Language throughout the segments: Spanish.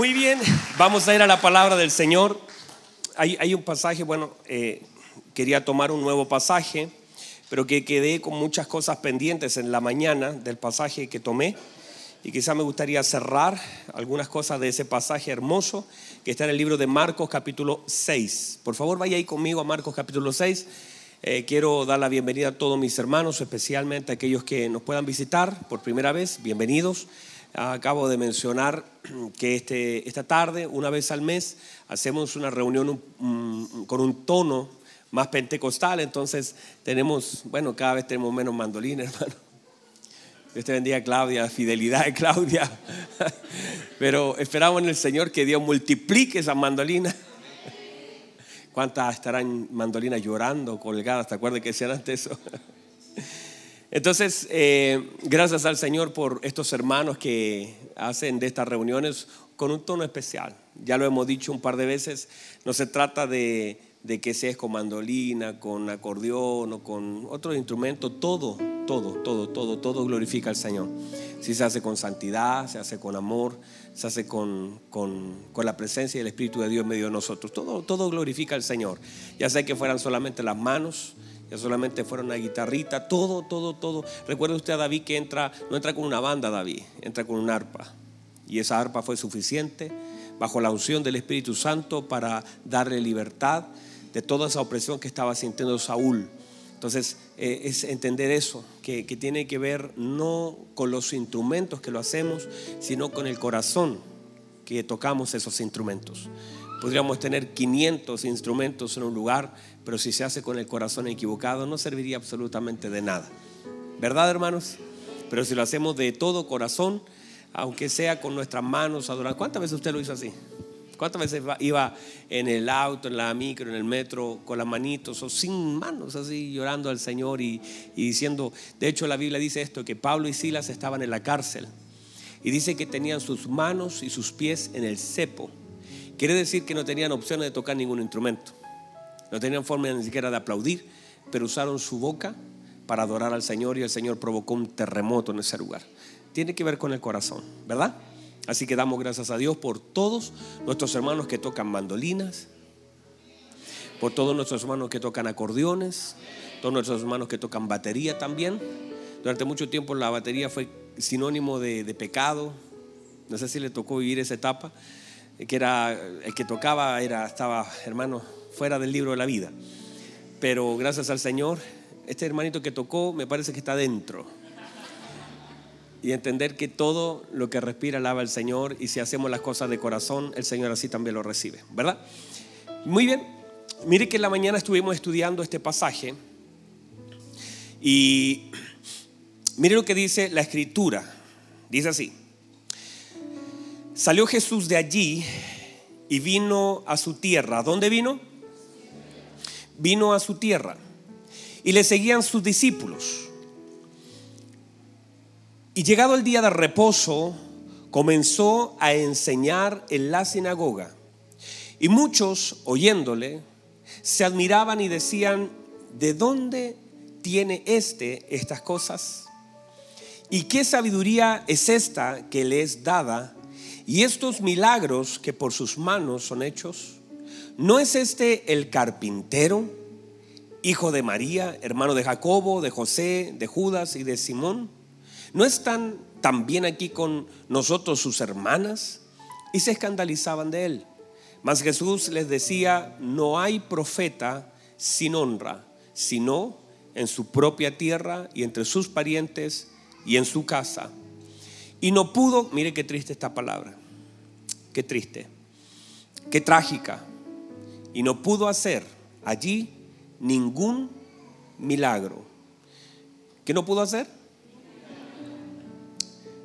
Muy bien, vamos a ir a la palabra del Señor. Hay, un pasaje, bueno, eh, quería tomar un nuevo pasaje, pero que quedé con muchas cosas pendientes en la mañana del pasaje que tomé. Y quizá me gustaría cerrar algunas cosas de ese pasaje hermoso que está en el libro de Marcos capítulo 6. Por favor, vaya ahí conmigo a Marcos capítulo 6. Eh, quiero dar la bienvenida a todos mis hermanos, especialmente a aquellos que nos puedan visitar por primera vez. Bienvenidos. Acabo de mencionar que este, esta tarde, una vez al mes, hacemos una reunión con un tono más pentecostal, entonces tenemos, bueno, cada vez tenemos menos mandolina, hermano. Dios te bendiga, Claudia, fidelidad de Claudia. Pero esperamos en el Señor que Dios multiplique esas mandolinas. ¿Cuántas estarán mandolinas llorando, colgadas? ¿Te acuerdas que decían antes eso? Entonces, eh, gracias al Señor por estos hermanos que hacen de estas reuniones con un tono especial. Ya lo hemos dicho un par de veces, no se trata de, que seas con mandolina, con acordeón o con otro instrumento, todo, todo, todo, todo, todo glorifica al Señor. Si se hace con santidad, se hace con amor, se hace con, con, con la presencia y el Espíritu de Dios en medio de nosotros, todo, todo glorifica al Señor. Ya sé que fueran solamente las manos, ya solamente fueron una guitarrita, todo, todo, todo. Recuerde usted a David que entra, no entra con una banda, David, entra con un arpa. Y esa arpa fue suficiente bajo la unción del Espíritu Santo para darle libertad de toda esa opresión que estaba sintiendo Saúl. Entonces, eh, es entender eso, que, que tiene que ver no con los instrumentos que lo hacemos, sino con el corazón que tocamos esos instrumentos. Podríamos tener 500 instrumentos en un lugar, pero si se hace con el corazón equivocado no serviría absolutamente de nada. ¿Verdad, hermanos? Pero si lo hacemos de todo corazón, aunque sea con nuestras manos adorando. ¿Cuántas veces usted lo hizo así? ¿Cuántas veces iba en el auto, en la micro, en el metro, con las manitos o sin manos, así llorando al Señor y, y diciendo, de hecho la Biblia dice esto, que Pablo y Silas estaban en la cárcel y dice que tenían sus manos y sus pies en el cepo Quiere decir que no tenían opciones de tocar ningún instrumento. No tenían forma ni siquiera de aplaudir, pero usaron su boca para adorar al Señor y el Señor provocó un terremoto en ese lugar. Tiene que ver con el corazón, ¿verdad? Así que damos gracias a Dios por todos nuestros hermanos que tocan mandolinas, por todos nuestros hermanos que tocan acordeones, todos nuestros hermanos que tocan batería también. Durante mucho tiempo la batería fue sinónimo de, de pecado. No sé si le tocó vivir esa etapa que era el que tocaba, era, estaba, hermano, fuera del libro de la vida. Pero gracias al Señor, este hermanito que tocó me parece que está dentro. Y entender que todo lo que respira alaba al Señor y si hacemos las cosas de corazón, el Señor así también lo recibe, ¿verdad? Muy bien, mire que en la mañana estuvimos estudiando este pasaje y mire lo que dice la escritura. Dice así, Salió Jesús de allí y vino a su tierra. ¿Dónde vino? Vino a su tierra. Y le seguían sus discípulos. Y llegado el día de reposo, comenzó a enseñar en la sinagoga. Y muchos, oyéndole, se admiraban y decían, ¿de dónde tiene este estas cosas? ¿Y qué sabiduría es esta que le es dada y estos milagros que por sus manos son hechos, ¿no es este el carpintero, hijo de María, hermano de Jacobo, de José, de Judas y de Simón? ¿No están también aquí con nosotros sus hermanas? Y se escandalizaban de él. Mas Jesús les decía, no hay profeta sin honra, sino en su propia tierra y entre sus parientes y en su casa. Y no pudo, mire qué triste esta palabra, Qué triste, qué trágica. Y no pudo hacer allí ningún milagro. ¿Qué no pudo hacer?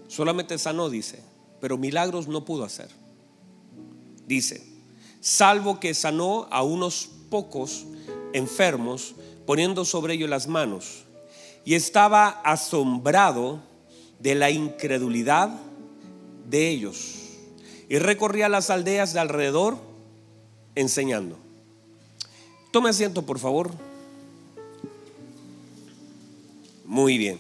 Solamente sanó, dice, pero milagros no pudo hacer. Dice, salvo que sanó a unos pocos enfermos poniendo sobre ellos las manos. Y estaba asombrado de la incredulidad de ellos y recorría las aldeas de alrededor enseñando. Tome asiento, por favor. Muy bien.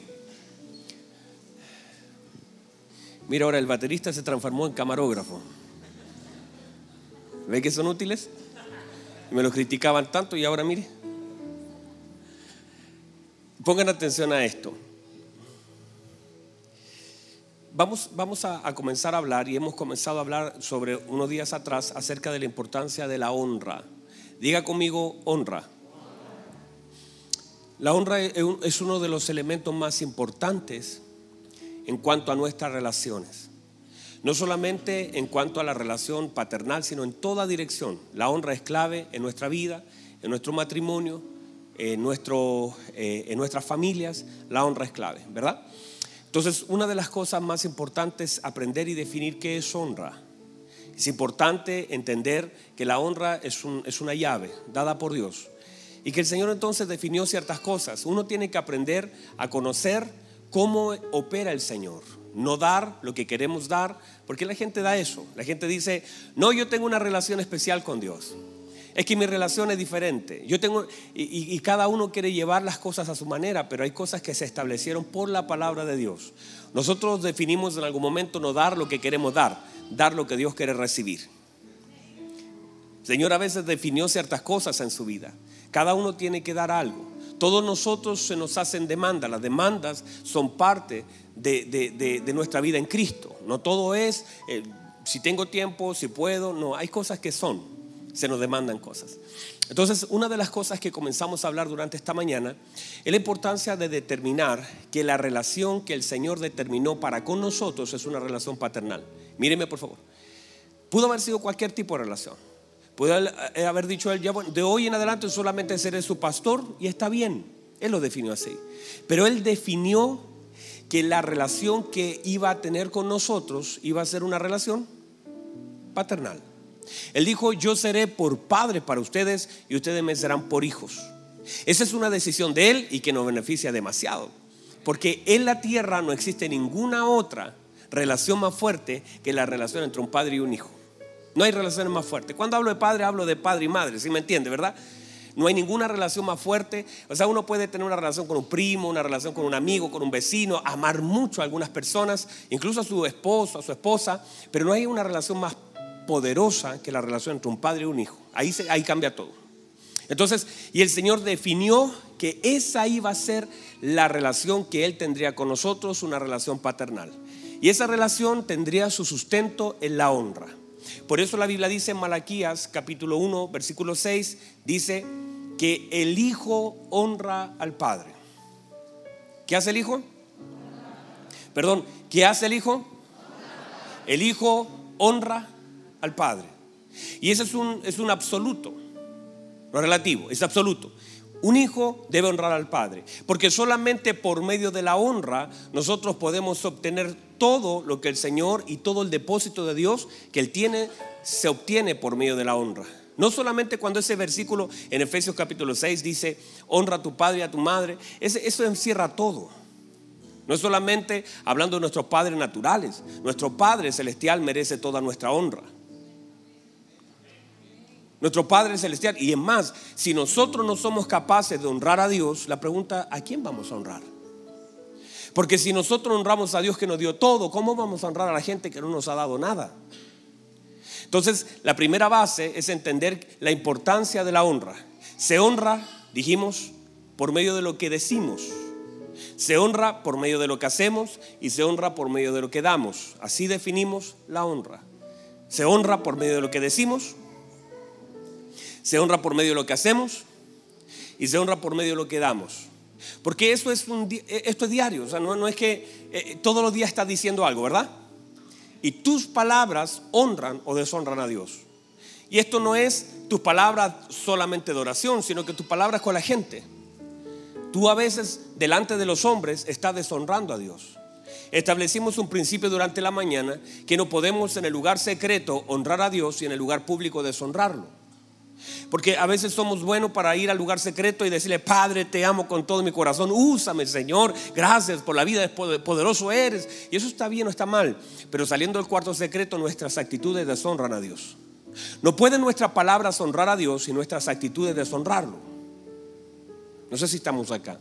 Mira, ahora el baterista se transformó en camarógrafo. ¿Ve que son útiles? Me los criticaban tanto y ahora mire. Pongan atención a esto. Vamos, vamos a, comenzar a hablar y hemos comenzado a hablar sobre unos días atrás acerca de la importancia de la honra. Diga conmigo honra. La honra es uno de los elementos más importantes en cuanto a nuestras relaciones. No solamente en cuanto a la relación paternal, sino en toda dirección. La honra es clave en nuestra vida, en nuestro matrimonio, en, eh, en nuestras familias. La honra es clave, ¿verdad? Entonces, una de las cosas más importantes es aprender y definir qué es honra. Es importante entender que la honra es, es una llave dada por Dios y que el Señor entonces definió ciertas cosas. Uno tiene que aprender a conocer cómo opera el Señor no dar lo que queremos dar, porque la gente da eso. La gente dice, no, yo tengo una relación especial con Dios. Es que mi relación es diferente. Yo tengo, y, cada uno quiere llevar las cosas a su manera, pero hay cosas que se establecieron por la palabra de Dios. Nosotros definimos en algún momento no dar lo que queremos dar, dar lo que Dios quiere recibir. Señor a veces definió ciertas cosas en su vida. Cada uno tiene que dar algo. Todos nosotros se nos hacen demandas. Las demandas son parte de, nuestra vida en Cristo. No todo es eh, si tengo tiempo, si puedo. No, hay cosas que son. Se nos demandan cosas. Entonces, una de las cosas que comenzamos a hablar durante esta mañana es la importancia de determinar que la relación que el Señor determinó para con nosotros es una relación paternal. Míreme, por favor. Pudo haber sido cualquier tipo de relación eh, haber dicho él, ya de hoy en adelante solamente seré su pastor y está bien. Él lo definió así. Pero él definió que la relación que iba a tener con nosotros iba a ser una relación paternal. Él dijo, yo seré por padre para ustedes y ustedes me serán por hijos. Esa es una decisión de él y que nos beneficia demasiado. Porque en la tierra no existe ninguna otra relación más fuerte que la relación entre un padre y un hijo. No hay relaciones más fuertes. Cuando hablo de padre, hablo de padre y madre, ¿sí me entiende, verdad? No hay ninguna relación más fuerte. O sea, uno puede tener una relación con un primo, una relación con un amigo, con un vecino, amar mucho a algunas personas, incluso a su esposo, a su esposa, pero no hay una relación más poderosa que la relación entre un padre y un hijo. Ahí, ahí cambia todo. Entonces, y el Señor definió que esa iba a ser la relación que Él tendría con nosotros, una relación paternal. Y esa relación tendría su sustento en la honra. Por eso la Biblia dice en Malaquías capítulo 1, versículo 6, dice que el Hijo honra al Padre. ¿Qué hace el Hijo? Perdón, ¿qué hace el Hijo? El Hijo honra al Padre. Y ese es un, es un absoluto, no relativo, es absoluto. Un hijo debe honrar al padre, porque solamente por medio de la honra nosotros podemos obtener todo lo que el Señor y todo el depósito de Dios que Él tiene se obtiene por medio de la honra. No solamente cuando ese versículo en Efesios capítulo 6 dice, honra a tu padre y a tu madre, eso encierra todo. No solamente hablando de nuestros padres naturales, nuestro Padre Celestial merece toda nuestra honra. Nuestro Padre Celestial, y es más, si nosotros no somos capaces de honrar a Dios, la pregunta, ¿a quién vamos a honrar? Porque si nosotros honramos a Dios que nos dio todo, ¿cómo vamos a honrar a la gente que no nos ha dado nada? Entonces, la primera base es entender la importancia de la honra. Se honra, dijimos, por medio de lo que decimos. Se honra por medio de lo que hacemos y se honra por medio de lo que damos. Así definimos la honra. Se honra por medio de lo que decimos, se honra por medio de lo que hacemos y se honra por medio de lo que damos. Porque eso es eh, esto es diario, o sea, no, es que eh, todos los días estás diciendo algo, ¿verdad? Y tus palabras honran o deshonran a Dios. Y esto no es tus palabras solamente de oración, sino que tus palabras con la gente. Tú a veces delante de los hombres estás deshonrando a Dios. Establecimos un principio durante la mañana que no podemos en el lugar secreto honrar a Dios y en el lugar público deshonrarlo. Porque a veces somos buenos para ir al lugar secreto y decirle, Padre, te amo con todo mi corazón, úsame, Señor, gracias por la vida, poderoso eres. Y eso está bien o está mal. Pero saliendo del cuarto secreto, nuestras actitudes deshonran a Dios. No pueden nuestras palabras honrar a Dios y nuestras actitudes deshonrarlo. No sé si estamos acá.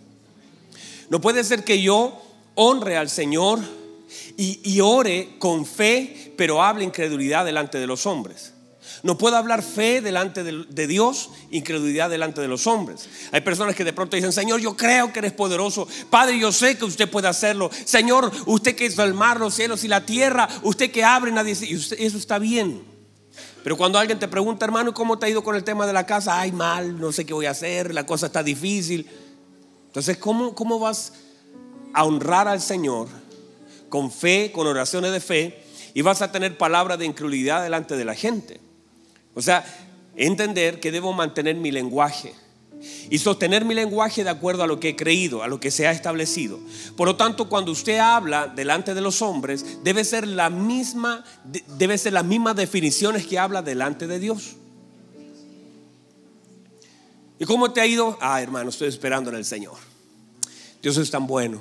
No puede ser que yo honre al Señor y, y ore con fe, pero hable incredulidad delante de los hombres. No puedo hablar fe delante de, Dios, incredulidad delante de los hombres. Hay personas que de pronto dicen, Señor, yo creo que eres poderoso. Padre, yo sé que usted puede hacerlo. Señor, usted que hizo el mar, los cielos y la tierra, usted que abre, nadie dice, y eso está bien. Pero cuando alguien te pregunta, hermano, ¿cómo te ha ido con el tema de la casa? Ay, mal, no sé qué voy a hacer, la cosa está difícil. Entonces, ¿cómo, cómo vas a honrar al Señor con fe, con oraciones de fe, y vas a tener palabras de incredulidad delante de la gente? O sea, entender que debo mantener mi lenguaje y sostener mi lenguaje de acuerdo a lo que he creído, a lo que se ha establecido. Por lo tanto, cuando usted habla delante de los hombres, debe ser la misma debe ser las mismas definiciones que habla delante de Dios. ¿Y cómo te ha ido? Ah, hermano, estoy esperando en el Señor. Dios es tan bueno.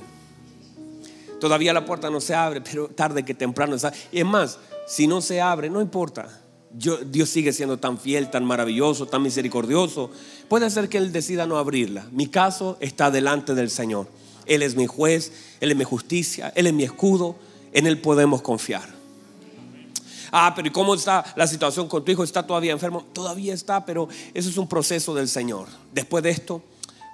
Todavía la puerta no se abre, pero tarde que temprano. Y es más, si no se abre, no importa. Dios sigue siendo tan fiel, tan maravilloso, tan misericordioso. Puede ser que Él decida no abrirla. Mi caso está delante del Señor. Él es mi juez, Él es mi justicia, Él es mi escudo. En Él podemos confiar. Ah, pero ¿y cómo está la situación con tu hijo? ¿Está todavía enfermo? Todavía está, pero eso es un proceso del Señor. Después de esto,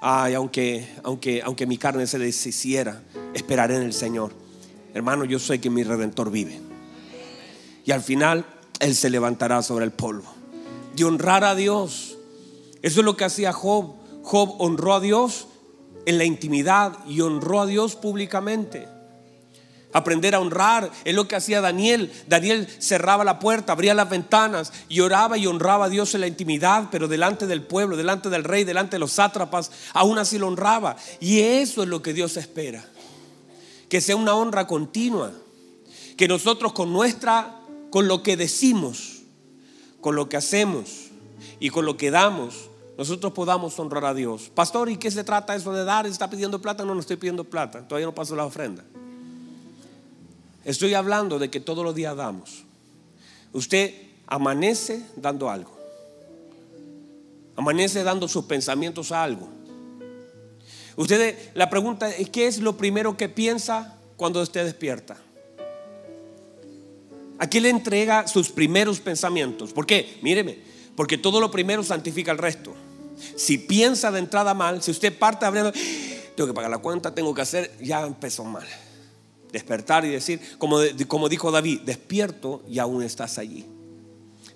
ay, aunque, aunque, aunque mi carne se deshiciera, esperaré en el Señor. Hermano, yo sé que mi redentor vive. Y al final él se levantará sobre el polvo. De honrar a Dios. Eso es lo que hacía Job. Job honró a Dios en la intimidad y honró a Dios públicamente. Aprender a honrar es lo que hacía Daniel. Daniel cerraba la puerta, abría las ventanas y oraba y honraba a Dios en la intimidad, pero delante del pueblo, delante del rey, delante de los sátrapas, aún así lo honraba. Y eso es lo que Dios espera. Que sea una honra continua. Que nosotros con nuestra con lo que decimos, con lo que hacemos y con lo que damos, nosotros podamos honrar a Dios. Pastor, ¿y qué se trata eso de dar? ¿Está pidiendo plata? No, no estoy pidiendo plata. Todavía no paso la ofrenda. Estoy hablando de que todos los días damos. Usted amanece dando algo. Amanece dando sus pensamientos a algo. Usted, la pregunta es, ¿qué es lo primero que piensa cuando usted despierta? Aquí le entrega sus primeros pensamientos. ¿Por qué? Míreme, porque todo lo primero santifica el resto. Si piensa de entrada mal, si usted parte abriendo, tengo que pagar la cuenta, tengo que hacer, ya empezó mal. Despertar y decir, como, como dijo David, despierto y aún estás allí.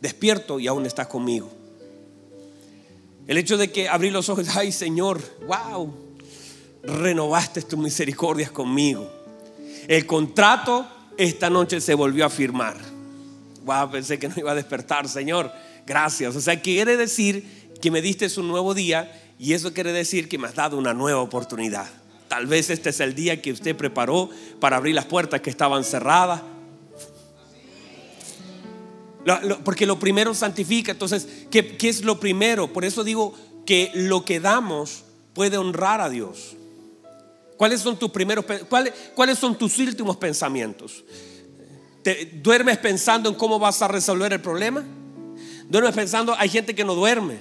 Despierto y aún estás conmigo. El hecho de que abrí los ojos, ay Señor, wow, renovaste tus misericordias conmigo. El contrato esta noche se volvió a firmar. Wow, pensé que no iba a despertar, Señor. Gracias. O sea, quiere decir que me diste un nuevo día y eso quiere decir que me has dado una nueva oportunidad. Tal vez este es el día que usted preparó para abrir las puertas que estaban cerradas. porque lo primero santifica. Entonces, ¿qué, ¿qué es lo primero? Por eso digo que lo que damos puede honrar a Dios. ¿Cuáles son tus primeros cuáles, cuáles son tus últimos pensamientos? ¿Te, ¿Duermes pensando en cómo vas a resolver el problema? ¿Duermes pensando, hay gente que no duerme?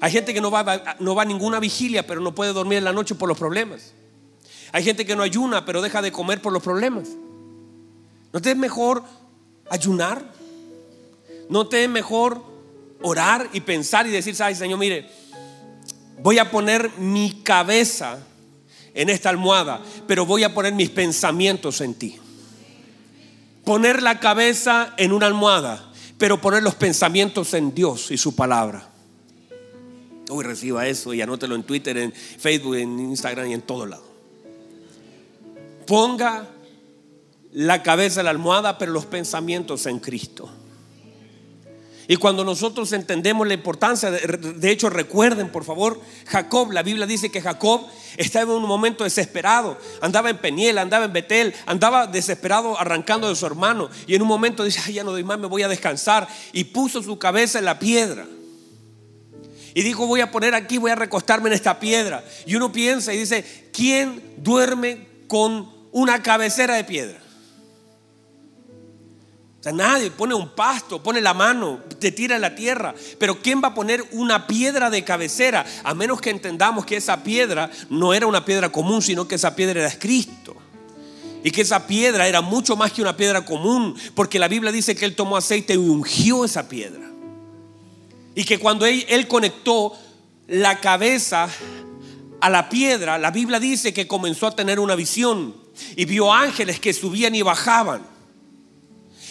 Hay gente que no va, no va a ninguna vigilia, pero no puede dormir en la noche por los problemas. Hay gente que no ayuna, pero deja de comer por los problemas. ¿No te es mejor ayunar? ¿No te es mejor orar y pensar y decir, ay Señor, mire, voy a poner mi cabeza en esta almohada, pero voy a poner mis pensamientos en ti. Poner la cabeza en una almohada, pero poner los pensamientos en Dios y su palabra. Hoy reciba eso y anótelo en Twitter, en Facebook, en Instagram y en todo lado. Ponga la cabeza en la almohada, pero los pensamientos en Cristo. Y cuando nosotros entendemos la importancia, de, hecho recuerden por favor, Jacob, la Biblia dice que Jacob estaba en un momento desesperado, andaba en Peniel, andaba en Betel, andaba desesperado arrancando de su hermano y en un momento dice, Ay, ya no doy más, me voy a descansar y puso su cabeza en la piedra. Y dijo, voy a poner aquí, voy a recostarme en esta piedra. Y uno piensa y dice, ¿quién duerme con una cabecera de piedra? Nadie pone un pasto, pone la mano, te tira la tierra. Pero ¿quién va a poner una piedra de cabecera? A menos que entendamos que esa piedra no era una piedra común, sino que esa piedra era Cristo. Y que esa piedra era mucho más que una piedra común, porque la Biblia dice que Él tomó aceite y ungió esa piedra. Y que cuando él conectó la cabeza a la piedra, la Biblia dice que comenzó a tener una visión y vio ángeles que subían y bajaban.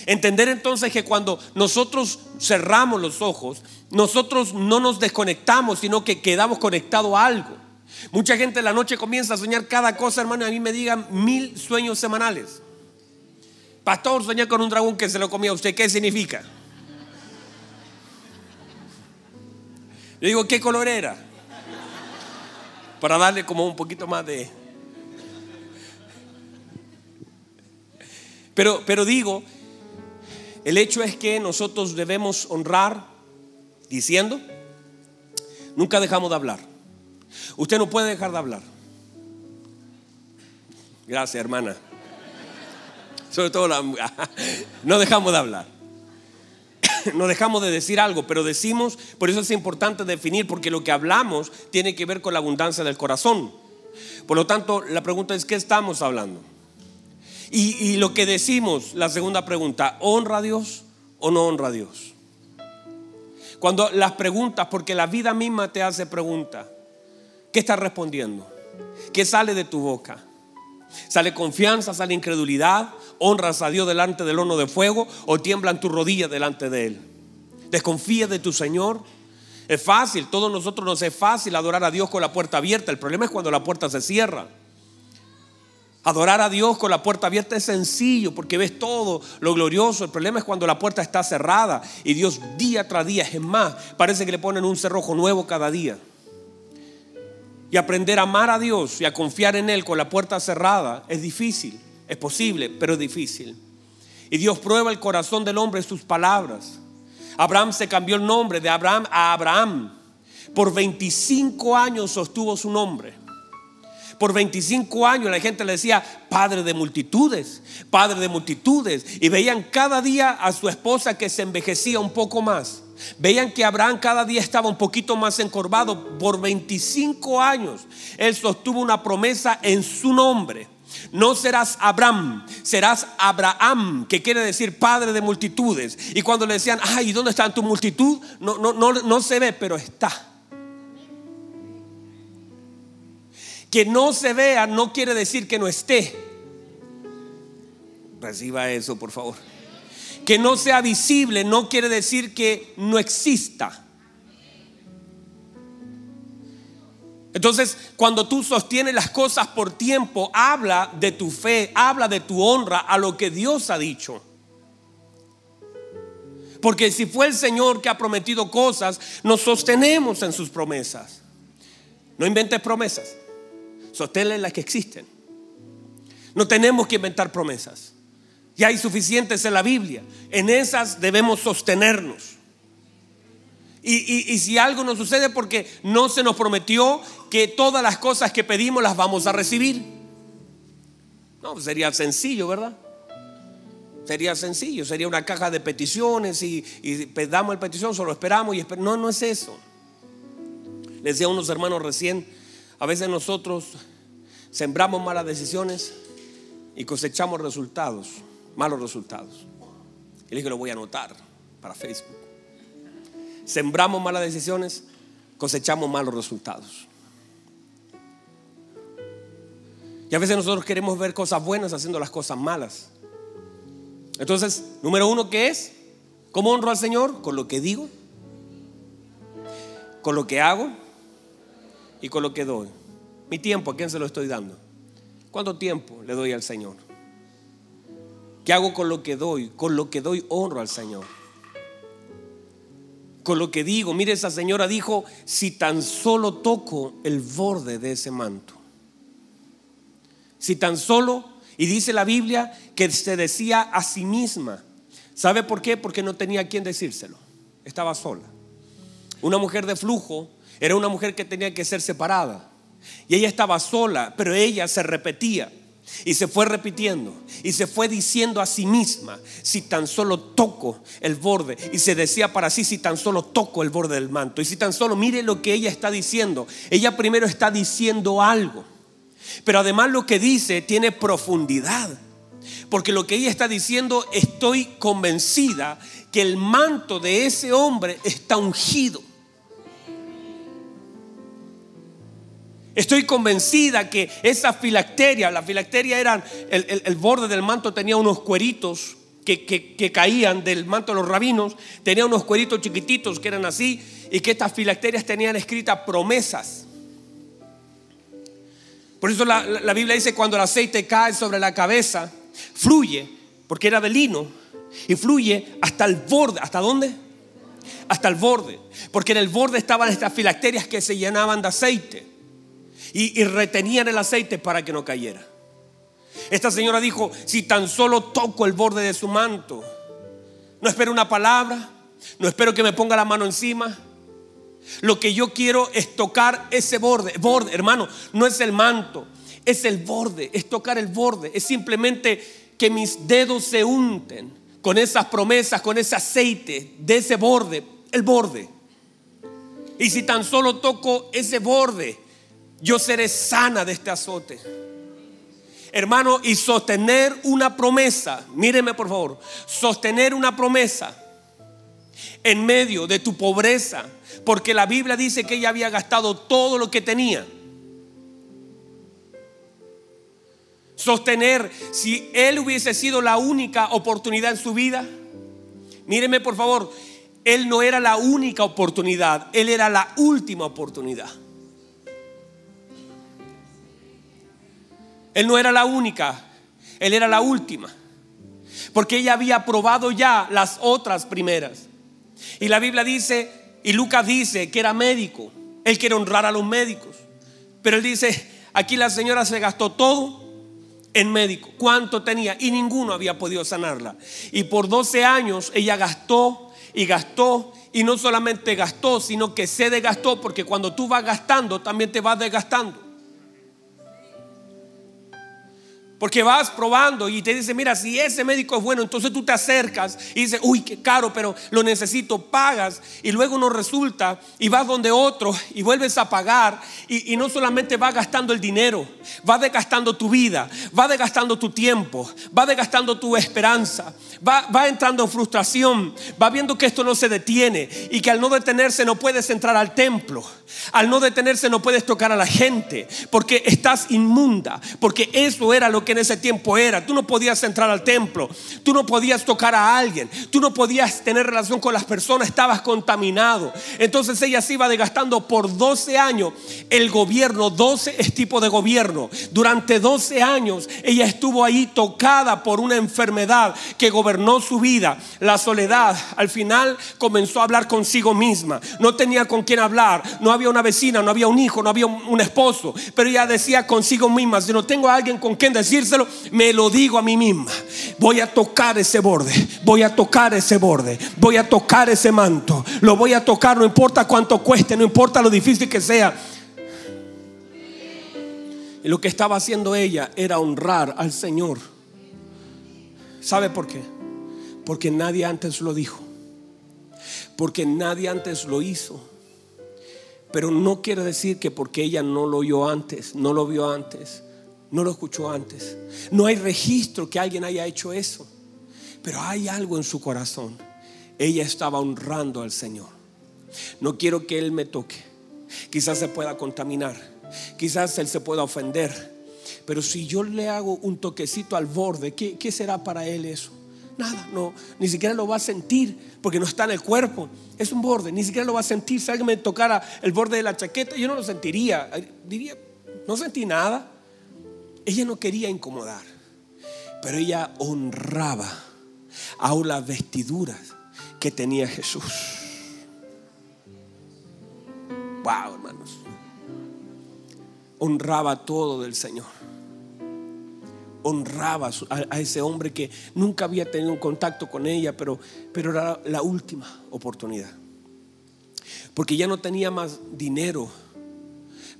Entender entonces que cuando nosotros cerramos los ojos, nosotros no nos desconectamos, sino que quedamos conectados a algo. Mucha gente en la noche comienza a soñar cada cosa, hermano. A mí me digan mil sueños semanales. Pastor, soñé con un dragón que se lo comía a usted. ¿Qué significa? Le digo, ¿qué color era? Para darle como un poquito más de... Pero, pero digo, el hecho es que nosotros debemos honrar diciendo, nunca dejamos de hablar. Usted no puede dejar de hablar. Gracias, hermana. Sobre todo la, no dejamos de hablar. No dejamos de decir algo, pero decimos, por eso es importante definir, porque lo que hablamos tiene que ver con la abundancia del corazón. Por lo tanto, la pregunta es, ¿qué estamos hablando? Y, lo que decimos, la segunda pregunta, ¿honra a Dios o no honra a Dios? Cuando las preguntas, porque la vida misma te hace preguntas, ¿qué estás respondiendo? ¿Qué sale de tu boca? ¿Sale confianza, sale incredulidad? ¿Honras a Dios delante del horno de fuego o tiemblan tus rodillas delante de Él? ¿Desconfías de tu Señor? Es fácil, todos nosotros nos es fácil adorar a Dios con la puerta abierta. El problema es cuando la puerta se cierra. Adorar a Dios con la puerta abierta es sencillo porque ves todo lo glorioso. El problema es cuando la puerta está cerrada y Dios día tras día, es más, parece que le ponen un cerrojo nuevo cada día. Y aprender a amar a Dios y a confiar en Él con la puerta cerrada es difícil, es posible, pero es difícil. Y Dios prueba el corazón del hombre en sus palabras. Abraham se cambió el nombre de Abraham a Abraham. Por 25 años sostuvo su nombre. Por 25 años la gente le decía, padre de multitudes, padre de multitudes. Y veían cada día a su esposa que se envejecía un poco más. Veían que Abraham cada día estaba un poquito más encorvado. Por 25 años él sostuvo una promesa en su nombre. No serás Abraham, serás Abraham, que quiere decir padre de multitudes. Y cuando le decían, ay, ¿dónde está tu multitud? No, no, no, no se ve, pero está. Que no se vea no quiere decir que no esté. Reciba eso, por favor. Que no sea visible no quiere decir que no exista. Entonces, cuando tú sostienes las cosas por tiempo, habla de tu fe, habla de tu honra a lo que Dios ha dicho. Porque si fue el Señor que ha prometido cosas, nos sostenemos en sus promesas. No inventes promesas. Sosténle las que existen. No tenemos que inventar promesas. Ya hay suficientes en la Biblia. En esas debemos sostenernos. Y, y, si algo nos sucede porque no se nos prometió que todas las cosas que pedimos las vamos a recibir. No, sería sencillo, ¿verdad? Sería sencillo, sería una caja de peticiones y, y pedamos el petición, solo esperamos y No, no es eso. Les decía a unos hermanos recién, a veces nosotros sembramos malas decisiones y cosechamos resultados, malos resultados. Y dije, lo voy a anotar para Facebook. Sembramos malas decisiones, cosechamos malos resultados. Y a veces nosotros queremos ver cosas buenas haciendo las cosas malas. Entonces, número uno, ¿qué es? ¿Cómo honro al Señor? Con lo que digo, con lo que hago y con lo que doy. Mi tiempo, ¿a quién se lo estoy dando? ¿Cuánto tiempo le doy al Señor? ¿Qué hago con lo que doy? Con lo que doy honro al Señor. Con lo que digo, mire, esa señora dijo, si tan solo toco el borde de ese manto. Si tan solo, y dice la Biblia que se decía a sí misma. ¿Sabe por qué? Porque no tenía quien decírselo. Estaba sola. Una mujer de flujo era una mujer que tenía que ser separada. Y ella estaba sola, pero ella se repetía. Y se fue repitiendo y se fue diciendo a sí misma, si tan solo toco el borde. Y se decía para sí, si tan solo toco el borde del manto. Y si tan solo mire lo que ella está diciendo. Ella primero está diciendo algo. Pero además lo que dice tiene profundidad. Porque lo que ella está diciendo, estoy convencida que el manto de ese hombre está ungido. Estoy convencida que esa filacteria, la filacteria eran, el, borde del manto tenía unos cueritos que, que, caían del manto de los rabinos, tenía unos cueritos chiquititos que eran así, y que estas filacterias tenían escritas promesas. Por eso la, la Biblia dice, cuando el aceite cae sobre la cabeza, fluye, porque era de lino, y fluye hasta el borde. ¿Hasta dónde? Hasta el borde. Porque en el borde estaban estas filacterias que se llenaban de aceite y, retenían el aceite para que no cayera. Esta señora dijo, si tan solo toco el borde de su manto, no espero una palabra, no espero que me ponga la mano encima. Lo que yo quiero es tocar ese borde. Borde, hermano, no es el manto, es el borde, es tocar el borde. Es simplemente que mis dedos se unten con esas promesas, con ese aceite de ese borde, el borde. Y si tan solo toco ese borde, yo seré sana de este azote. Hermano, y sostener una promesa, míreme por favor, sostener una promesa en medio de tu pobreza, porque la Biblia dice que ella había gastado todo lo que tenía. Sostener, si él hubiese sido la única oportunidad en su vida, míreme por favor, él no era la única oportunidad, él era la última oportunidad. Él no era la única, él era la última. Porque ella había probado ya las otras primeras. Y la Biblia dice, y Lucas dice que era médico. Él quiere honrar a los médicos. Pero él dice, aquí la señora se gastó todo en médico. ¿Cuánto tenía? Y ninguno había podido sanarla. Y por 12 años ella gastó y gastó. Y no solamente gastó, sino que se desgastó. Porque cuando tú vas gastando, también te vas desgastando. Porque vas probando y te dice, mira, si ese médico es bueno, entonces tú te acercas y dices, uy, qué caro, pero lo necesito, pagas y luego no resulta y vas donde otro y vuelves a pagar y, no solamente vas gastando el dinero, vas desgastando tu vida, vas desgastando tu tiempo, vas desgastando tu esperanza, va, va entrando en frustración, va viendo que esto no se detiene y que al no detenerse no puedes entrar al templo, al no detenerse no puedes tocar a la gente porque estás inmunda, porque eso era lo que en ese tiempo era. Tú no podías entrar al templo, tú no podías tocar a alguien, tú no podías tener relación con las personas, estabas contaminado. Entonces ella se iba desgastando por 12 años el gobierno, 12 es tipo de gobierno. Durante 12 años ella estuvo ahí tocada por una enfermedad que gobernó su vida, la soledad. Al final comenzó a hablar consigo misma, no tenía con quién hablar, no había una vecina, no había un hijo, no había un esposo, pero ella decía consigo misma, si no tengo a alguien con quien decir me lo digo a mí misma. Voy a tocar ese borde, voy a tocar ese borde, voy a tocar ese manto, lo voy a tocar, no importa cuánto cueste, no importa lo difícil que sea. Y lo que estaba haciendo ella era honrar al Señor. ¿Sabe por qué? Porque nadie antes lo dijo. Porque nadie antes lo hizo. Pero no quiere decir que porque ella no lo oyó antes, no lo vio antes, no lo escuchó antes. No hay registro que alguien haya hecho eso. Pero hay algo en su corazón. Ella estaba honrando al Señor. No quiero que Él me toque. Quizás se pueda contaminar. Quizás Él se pueda ofender. Pero si yo le hago un toquecito al borde, ¿qué, será para Él eso? Nada, no, ni siquiera lo va a sentir porque no está en el cuerpo. Es un borde, ni siquiera lo va a sentir. Si alguien me tocara el borde de la chaqueta, yo no lo sentiría. Diría, no sentí nada. Ella no quería incomodar, pero ella honraba aún las vestiduras que tenía Jesús. Wow, hermanos. Honraba todo del Señor. Honraba a, ese hombre que nunca había tenido un contacto con ella, pero, pero era la última oportunidad. Porque ya no tenía más dinero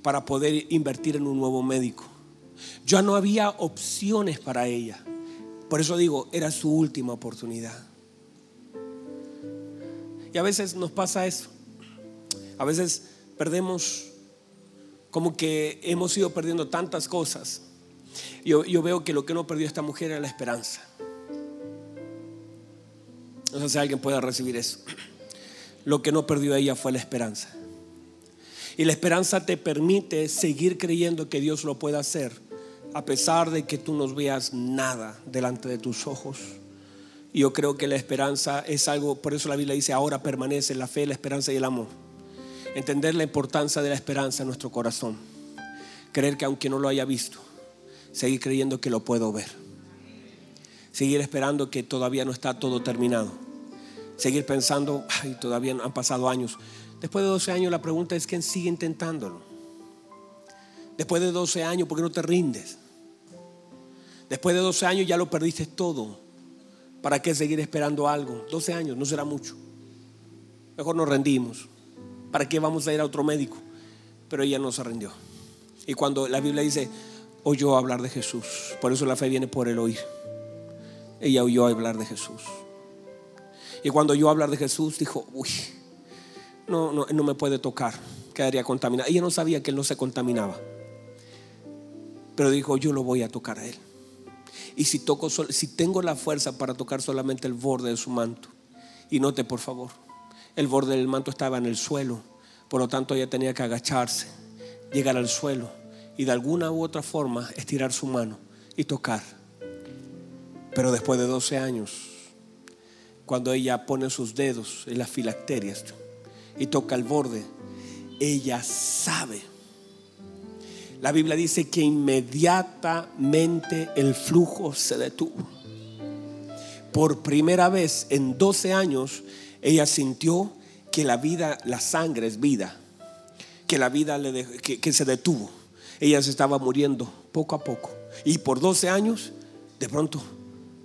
para poder invertir en un nuevo médico. Ya no había opciones para ella. Por eso digo, era su última oportunidad. Y a veces nos pasa eso. A veces perdemos como que hemos ido perdiendo tantas cosas Yo, yo veo que lo que no perdió esta mujer era la esperanza. No sé si alguien puede recibir eso. Lo que no perdió ella fue la esperanza. Y la esperanza te permite seguir creyendo que Dios lo puede hacer, a pesar de que tú no veas nada delante de tus ojos. Y yo creo que la esperanza es algo, por eso la Biblia dice, ahora permanece la fe, la esperanza y el amor. Entender la importancia de la esperanza en nuestro corazón. Creer que aunque no lo haya visto, seguir creyendo que lo puedo ver. Seguir esperando que todavía no está todo terminado. Seguir pensando, ay, todavía han pasado años. Después de 12 años la pregunta es, ¿quién sigue intentándolo? Después de 12 años, ¿por qué no te rindes? Después de 12 años ya lo perdiste todo. ¿Para qué seguir esperando algo? 12 años no será mucho. Mejor nos rendimos. ¿Para qué vamos a ir a otro médico? Pero ella no se rindió. Y cuando la Biblia dice, oyó hablar de Jesús, por eso la fe viene por el oír. Ella oyó hablar de Jesús. Y cuando oyó hablar de Jesús, dijo, uy, no, no, no me puede tocar, quedaría contaminada. Ella no sabía que él no se contaminaba. Pero dijo, yo lo voy a tocar a él. Y si, toco, si tengo la fuerza para tocar solamente el borde de su manto, y note por favor, el borde del manto estaba en el suelo, por lo tanto ella tenía que agacharse, llegar al suelo y de alguna u otra forma estirar su mano y tocar. Pero después de 12 años, cuando ella pone sus dedos en las filacterias y toca el borde, ella sabe. La Biblia dice que inmediatamente el flujo se detuvo. Por primera vez en 12 años, ella sintió que la vida, la sangre es vida, que la vida le que, se detuvo. Ella se estaba muriendo poco a poco. Y por 12 años, de pronto,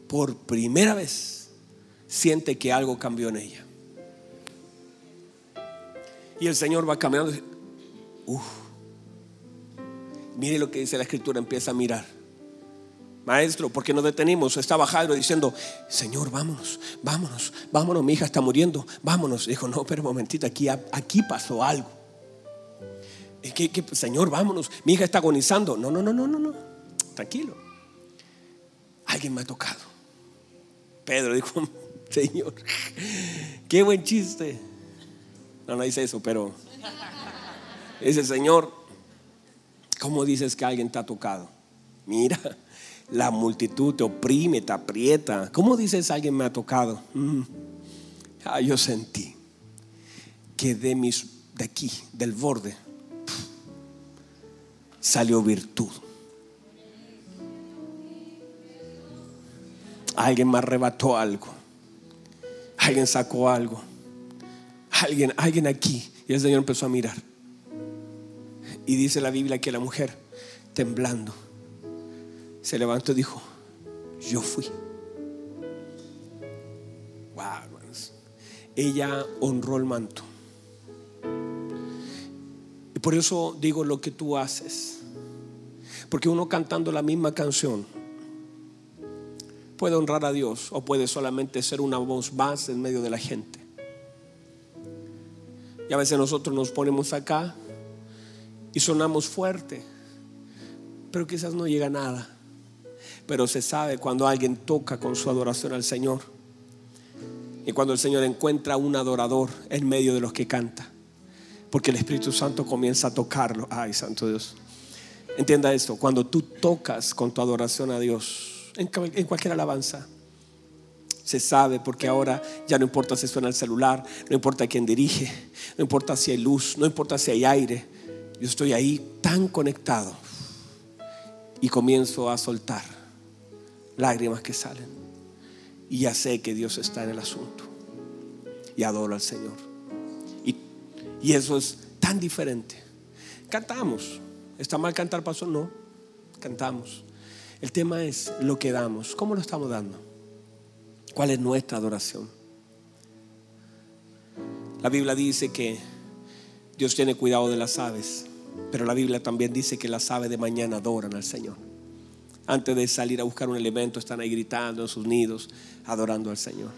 por primera vez, siente que algo cambió en ella. Y el Señor va caminando. Uf. Mire lo que dice la escritura, empieza a mirar Maestro, ¿por qué no detenimos? Estaba Jairo diciendo, Señor, vámonos, vámonos, vámonos, mi hija está muriendo, vámonos. Dijo, no, pero momentito, aquí, aquí pasó algo. ¿Qué, qué, señor, vámonos, mi hija está agonizando. No, no, no, no, no, no, tranquilo. Alguien me ha tocado. Pedro dijo, Señor, qué buen chiste. No, no dice eso, pero dice, Señor, ¿cómo dices que alguien te ha tocado? Mira, la multitud te oprime, te aprieta. ¿Cómo dices alguien me ha tocado? Mm. Ah, yo sentí que de mis de aquí, del borde, salió virtud. Alguien me arrebató algo. Alguien sacó algo. Alguien, alguien aquí. Y el Señor empezó a mirar. Y dice la Biblia que la mujer, temblando, se levantó y dijo, yo fui. Wow. Ella honró el manto. Y por eso digo lo que tú haces. Porque uno cantando la misma canción puede honrar a Dios o puede solamente ser una voz más en medio de la gente. Y a veces nosotros nos ponemos acá y sonamos fuerte, pero quizás no llega nada pero se sabe cuando alguien toca con su adoración al Señor. Y cuando el Señor encuentra un adorador en medio de los que canta. Porque el Espíritu Santo comienza a tocarlo. Ay, Santo Dios. Entienda esto, cuando tú tocas con tu adoración a Dios, en, cualquier alabanza, se sabe porque ahora ya no importa si suena el celular, no importa quién dirige, no importa si hay luz, no importa si hay aire. Yo estoy ahí tan conectado y comienzo a soltar lágrimas que salen. Y ya sé que Dios está en el asunto. Y adoro al Señor. Y, y eso es tan diferente. Cantamos. ¿Está mal cantar, pastor? No. Cantamos. El tema es lo que damos. ¿Cómo lo estamos dando? ¿Cuál es nuestra adoración? La Biblia dice que Dios tiene cuidado de las aves, pero la Biblia también dice que las aves de mañana adoran al Señor antes de salir a buscar un elemento, están ahí gritando en sus nidos, adorando al Señor.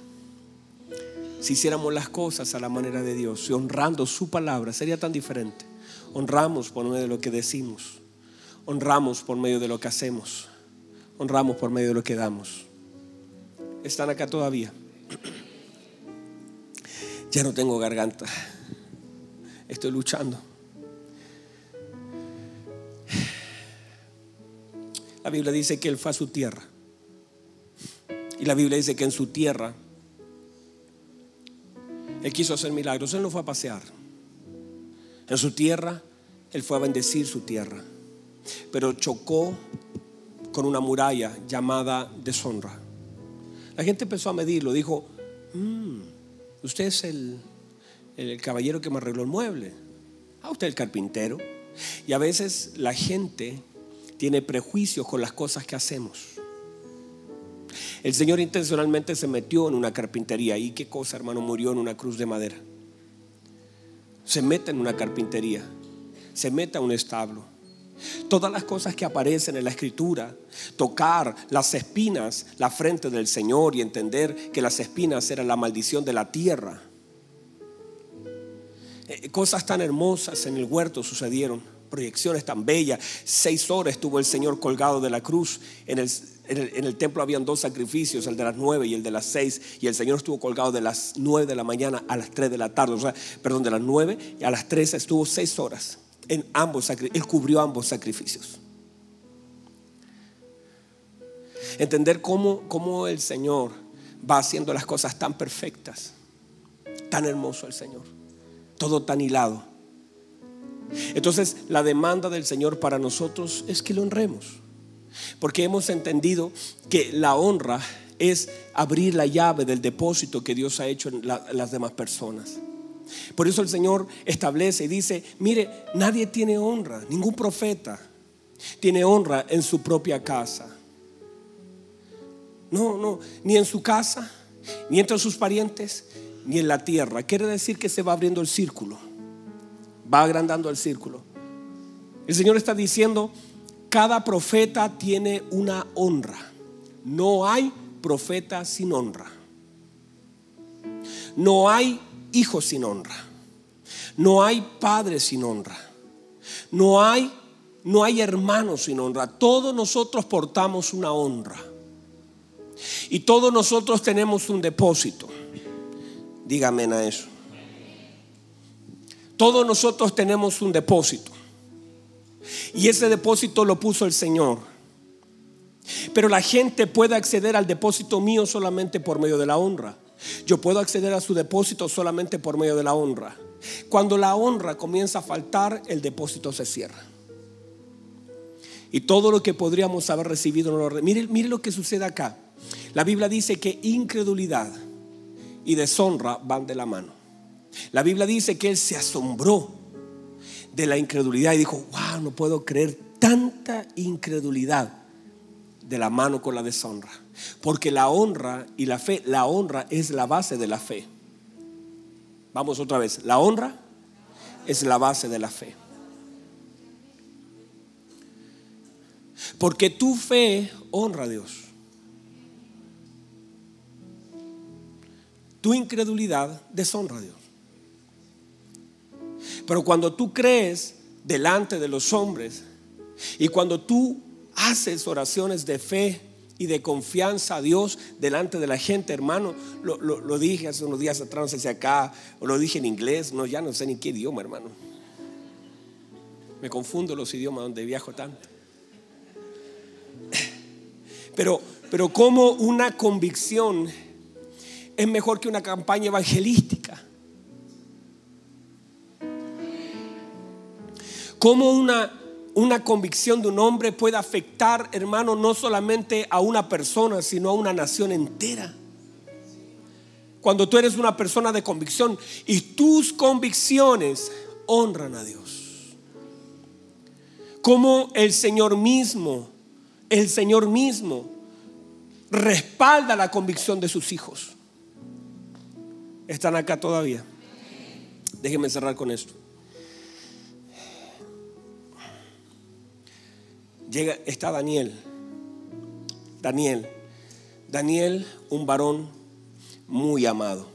Si hiciéramos las cosas a la manera de Dios honrando su palabra, sería tan diferente. Honramos por medio de lo que decimos, honramos por medio de lo que hacemos, honramos por medio de lo que damos. ¿Están acá todavía? Ya no tengo garganta, estoy luchando. La Biblia dice que Él fue a su tierra. Y la Biblia dice que en su tierra Él quiso hacer milagros. Él no fue a pasear. En su tierra Él fue a bendecir su tierra. Pero chocó con una muralla llamada deshonra. La gente empezó a medirlo. Dijo, mm, usted es el, el caballero que me arregló el mueble. Ah, usted el carpintero. Y a veces la gente tiene prejuicios con las cosas que hacemos. El Señor intencionalmente se metió en una carpintería. ¿Y qué cosa, hermano? Murió en una cruz de madera. Se mete en una carpintería. Se mete a un establo. Todas las cosas que aparecen en la escritura, tocar las espinas, la frente del Señor y entender que las espinas eran la maldición de la tierra. Eh, cosas tan hermosas en el huerto sucedieron proyecciones tan bellas. Seis horas estuvo el Señor colgado de la cruz. En el, en el, templo habían dos sacrificios, el de las nueve y el de las seis. Y el Señor estuvo colgado de las nueve de la mañana a las tres de la tarde. O sea, perdón, de las nueve y a las tres estuvo seis horas. En ambos Él cubrió ambos sacrificios. Entender cómo, cómo el Señor va haciendo las cosas tan perfectas. Tan hermoso el Señor. Todo tan hilado entonces, la demanda del Señor para nosotros es que lo honremos. Porque hemos entendido que la honra es abrir la llave del depósito que Dios ha hecho en, las demás personas. Por eso el Señor establece y dice, mire, nadie tiene honra, ningún profeta tiene honra en su propia casa. No, no, ni en su casa, ni entre sus parientes, ni en la tierra. Quiere decir que se va abriendo el círculo va agrandando el círculo. El Señor está diciendo, cada profeta tiene una honra. No hay profeta sin honra. No hay hijos sin honra. No hay padres sin honra. No hay no hay hermanos sin honra. Todos nosotros portamos una honra. Y todos nosotros tenemos un depósito. Dígame a eso. Todos nosotros tenemos un depósito. Y ese depósito lo puso el Señor. Pero la gente puede acceder al depósito mío solamente por medio de la honra. Yo puedo acceder a su depósito solamente por medio de la honra. Cuando la honra comienza a faltar, el depósito se cierra. Y todo lo que podríamos haber recibido no lo mire, mire lo que sucede acá. La Biblia dice que incredulidad y deshonra van de la mano. La Biblia dice que él se asombró de la incredulidad y dijo, wow, no puedo creer tanta incredulidad de la mano con la deshonra. Porque la honra y la fe, la honra es la base de la fe. Vamos otra vez, la honra es la base de la fe. Porque tu fe honra a Dios. Tu incredulidad deshonra a Dios. Pero cuando tú crees delante de los hombres y cuando tú haces oraciones de fe y de confianza a Dios delante de la gente, hermano, lo, dije hace unos días atrás, hacia acá, o lo dije en inglés, no, ya no sé ni qué idioma, hermano. Me confundo los idiomas donde viajo tanto. Pero, pero como una convicción es mejor que una campaña evangelística. Cómo una, una convicción de un hombre puede afectar, hermano, no solamente a una persona, sino a una nación entera. Cuando tú eres una persona de convicción y tus convicciones honran a Dios. Como el Señor mismo, el Señor mismo respalda la convicción de sus hijos. ¿Están acá todavía? Déjenme cerrar con esto. Llega, está Daniel. Daniel. Daniel, un varón muy amado.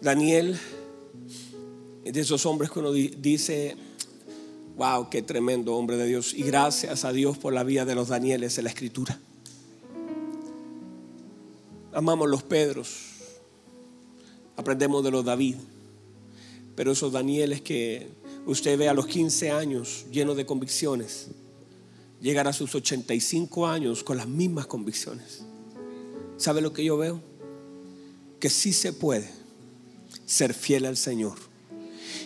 Daniel, de esos hombres que uno dice, Wow, qué tremendo hombre de Dios. Y gracias a Dios por la vida de los Danieles en la escritura. Amamos los Pedros. Aprendemos de los David. Pero esos Danieles que usted ve a los 15 años llenos de convicciones, llegar a sus 85 años con las mismas convicciones. ¿Sabe lo que yo veo? Que sí se puede ser fiel al Señor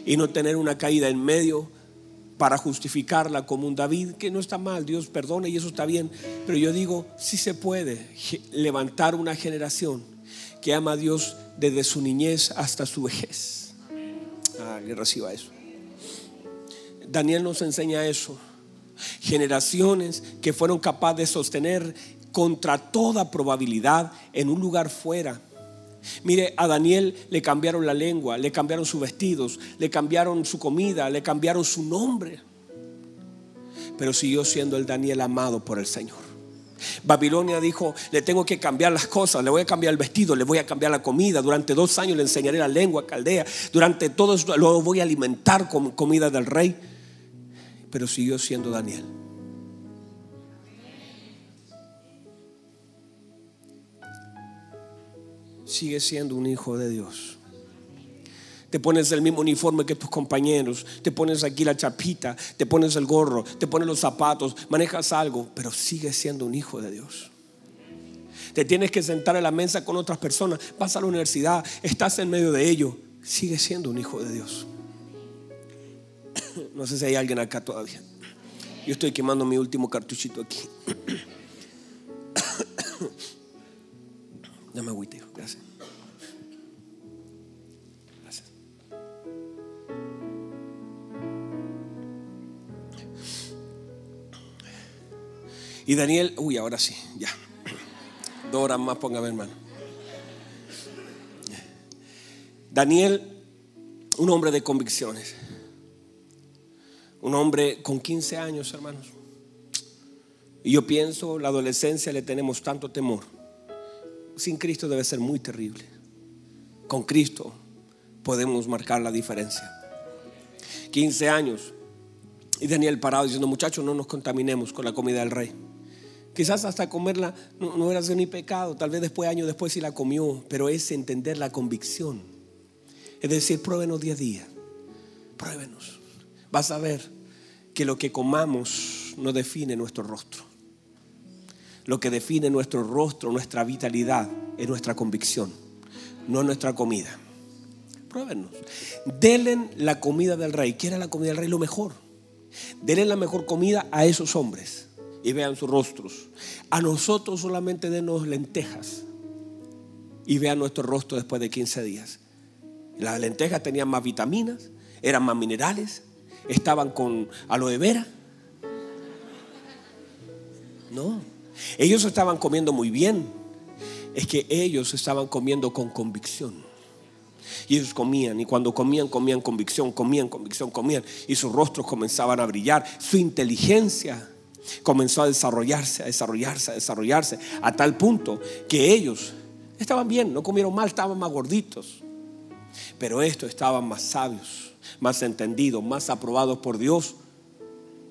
y no tener una caída en medio para justificarla como un David, que no está mal, Dios perdone y eso está bien, pero yo digo, sí se puede levantar una generación que ama a Dios desde su niñez hasta su vejez. Ah, que reciba eso. Daniel nos enseña eso. Generaciones que fueron capaces de sostener contra toda probabilidad en un lugar fuera. Mire, a Daniel le cambiaron la lengua, le cambiaron sus vestidos, le cambiaron su comida, le cambiaron su nombre. Pero siguió siendo el Daniel amado por el Señor. Babilonia dijo, le tengo que cambiar las cosas, le voy a cambiar el vestido, le voy a cambiar la comida. Durante dos años le enseñaré la lengua caldea. Durante todo eso lo voy a alimentar con comida del rey. Pero siguió siendo Daniel. sigue siendo un hijo de Dios. Te pones el mismo uniforme que tus compañeros, te pones aquí la chapita, te pones el gorro, te pones los zapatos, manejas algo, pero sigues siendo un hijo de Dios. Te tienes que sentar en la mesa con otras personas, vas a la universidad, estás en medio de ello, sigues siendo un hijo de Dios. No sé si hay alguien acá todavía. Yo estoy quemando mi último cartuchito aquí. Dame agüita, gracias. Gracias. Y Daniel, uy, ahora sí, ya. Dos horas más, póngame hermano. Daniel, un hombre de convicciones. Un hombre con 15 años, hermanos. Y yo pienso, la adolescencia le tenemos tanto temor sin Cristo debe ser muy terrible. Con Cristo podemos marcar la diferencia. 15 años y Daniel parado diciendo, muchachos, no nos contaminemos con la comida del rey. Quizás hasta comerla no, no era ni pecado, tal vez después, años después sí la comió, pero es entender la convicción. Es decir, pruébenos día a día, pruébenos. Vas a ver que lo que comamos no define nuestro rostro. Lo que define nuestro rostro, nuestra vitalidad, es nuestra convicción, no nuestra comida. Pruébenos. Denle la comida del rey. ¿Qué era la comida del rey? Lo mejor. Denle la mejor comida a esos hombres y vean sus rostros. A nosotros solamente denos lentejas y vean nuestro rostro después de 15 días. Las lentejas tenían más vitaminas, eran más minerales, estaban con aloe vera. No. Ellos estaban comiendo muy bien. Es que ellos estaban comiendo con convicción. Y ellos comían, y cuando comían, comían convicción, comían convicción, comían. Y sus rostros comenzaban a brillar. Su inteligencia comenzó a desarrollarse, a desarrollarse, a desarrollarse, a tal punto que ellos estaban bien, no comieron mal, estaban más gorditos. Pero estos estaban más sabios, más entendidos, más aprobados por Dios.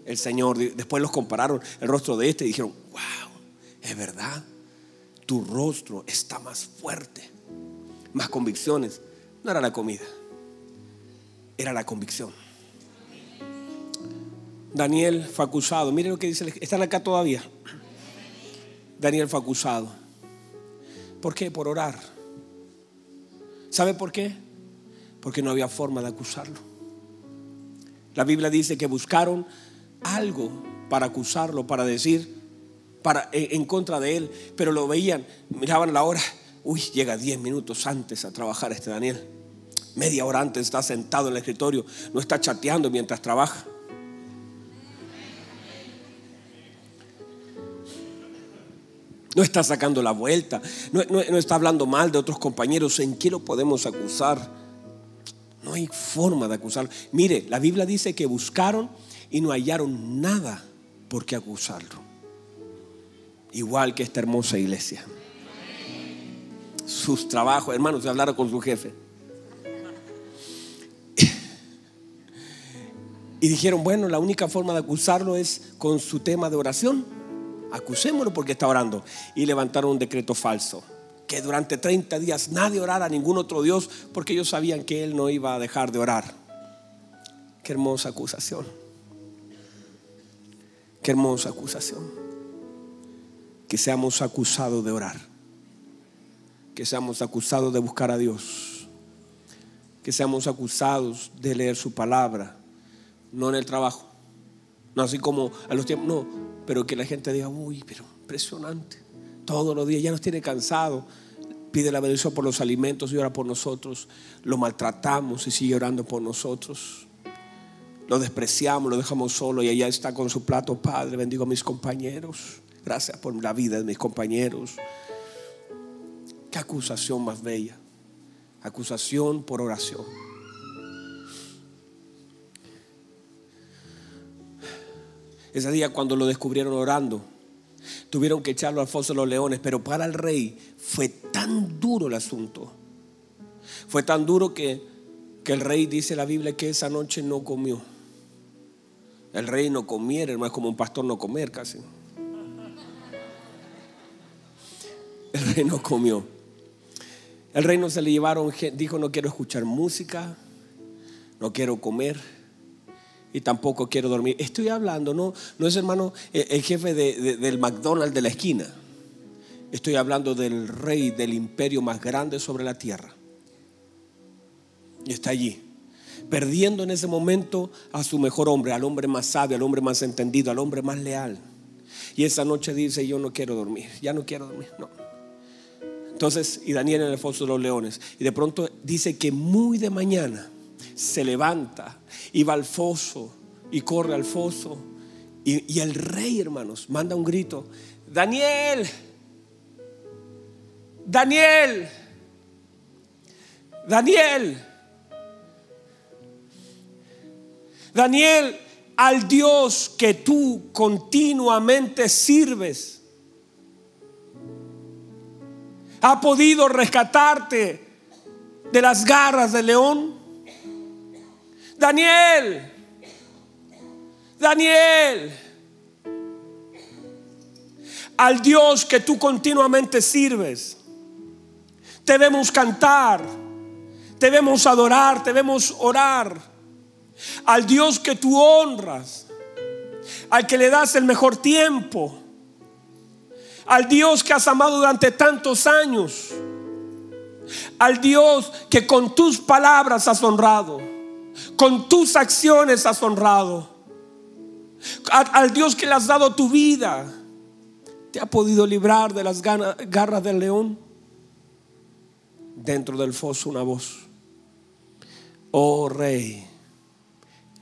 El Señor, después los compararon el rostro de este y dijeron, wow, es verdad, tu rostro está más fuerte, más convicciones. No era la comida, era la convicción. Daniel fue acusado. Miren lo que dice, están acá todavía. Daniel fue acusado. ¿Por qué? Por orar. ¿Sabe por qué? Porque no había forma de acusarlo. La Biblia dice que buscaron algo para acusarlo, para decir, para, en, contra de él, pero lo veían, miraban la hora, uy, llega 10 minutos antes a trabajar este Daniel. Media hora antes está sentado en el escritorio, no está chateando mientras trabaja. No está sacando la vuelta, no, no, está hablando mal de otros compañeros. ¿En qué lo podemos acusar? No hay forma de acusarlo. Mire, la Biblia dice que buscaron y no hallaron nada por qué acusarlo igual que esta hermosa iglesia. Sus trabajos, hermanos, se hablaron con su jefe. Y dijeron, bueno, la única forma de acusarlo es con su tema de oración. Acusémoslo porque está orando. Y levantaron un decreto falso. Que durante 30 días nadie orara a ningún otro Dios porque ellos sabían que él no iba a dejar de orar. Qué hermosa acusación. Qué hermosa acusación. Que seamos acusados de orar. Que seamos acusados de buscar a Dios. Que seamos acusados de leer su palabra. No en el trabajo. No así como a los tiempos. No, pero que la gente diga, uy, pero impresionante. Todos los días ya nos tiene cansado. Pide la bendición por los alimentos y ora por nosotros. Lo maltratamos y sigue orando por nosotros lo despreciamos, lo dejamos solo y allá está con su plato, Padre, bendigo a mis compañeros. Gracias por la vida de mis compañeros. Qué acusación más bella. Acusación por oración. Ese día cuando lo descubrieron orando, tuvieron que echarlo al foso de los leones, pero para el rey fue tan duro el asunto. Fue tan duro que, que el rey dice la Biblia que esa noche no comió. El rey no comiera, hermano, es como un pastor no comer casi. El rey no comió. El rey no se le llevaron, dijo no quiero escuchar música, no quiero comer y tampoco quiero dormir. Estoy hablando, no, no es hermano el jefe del McDonald's de la esquina. Estoy hablando del rey del imperio más grande sobre la tierra. Y está allí perdiendo en ese momento a su mejor hombre, al hombre más sabio, al hombre más entendido, al hombre más leal. Y esa noche dice, yo no quiero dormir, ya no quiero dormir, no. Entonces, y Daniel en el foso de los leones. Y de pronto dice que muy de mañana se levanta y va al foso y corre al foso. Y, y el rey, hermanos, manda un grito, Daniel, Daniel, Daniel. Daniel, al Dios que tú continuamente sirves, ha podido rescatarte de las garras del león. Daniel, Daniel, al Dios que tú continuamente sirves, debemos cantar, debemos adorar, debemos orar al Dios que tú honras, al que le das el mejor tiempo, al Dios que has amado durante tantos años, al Dios que con tus palabras has honrado, con tus acciones has honrado, al Dios que le has dado tu vida, te ha podido librar de las garras del león. Dentro del foso una voz, oh rey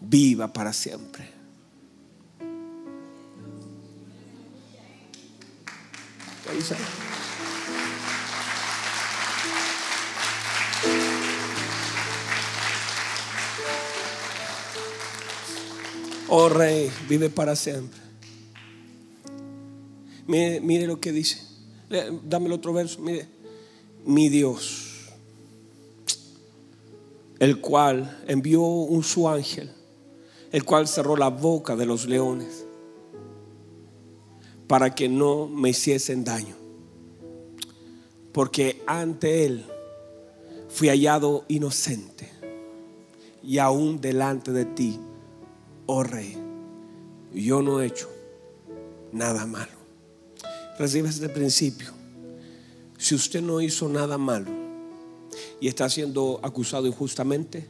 viva para siempre. Oh rey, vive para siempre. Mire, mire lo que dice. Dame el otro verso. Mire, mi Dios, el cual envió un su ángel el cual cerró la boca de los leones para que no me hiciesen daño. Porque ante él fui hallado inocente y aún delante de ti, oh rey, yo no he hecho nada malo. Recibe este principio. Si usted no hizo nada malo y está siendo acusado injustamente,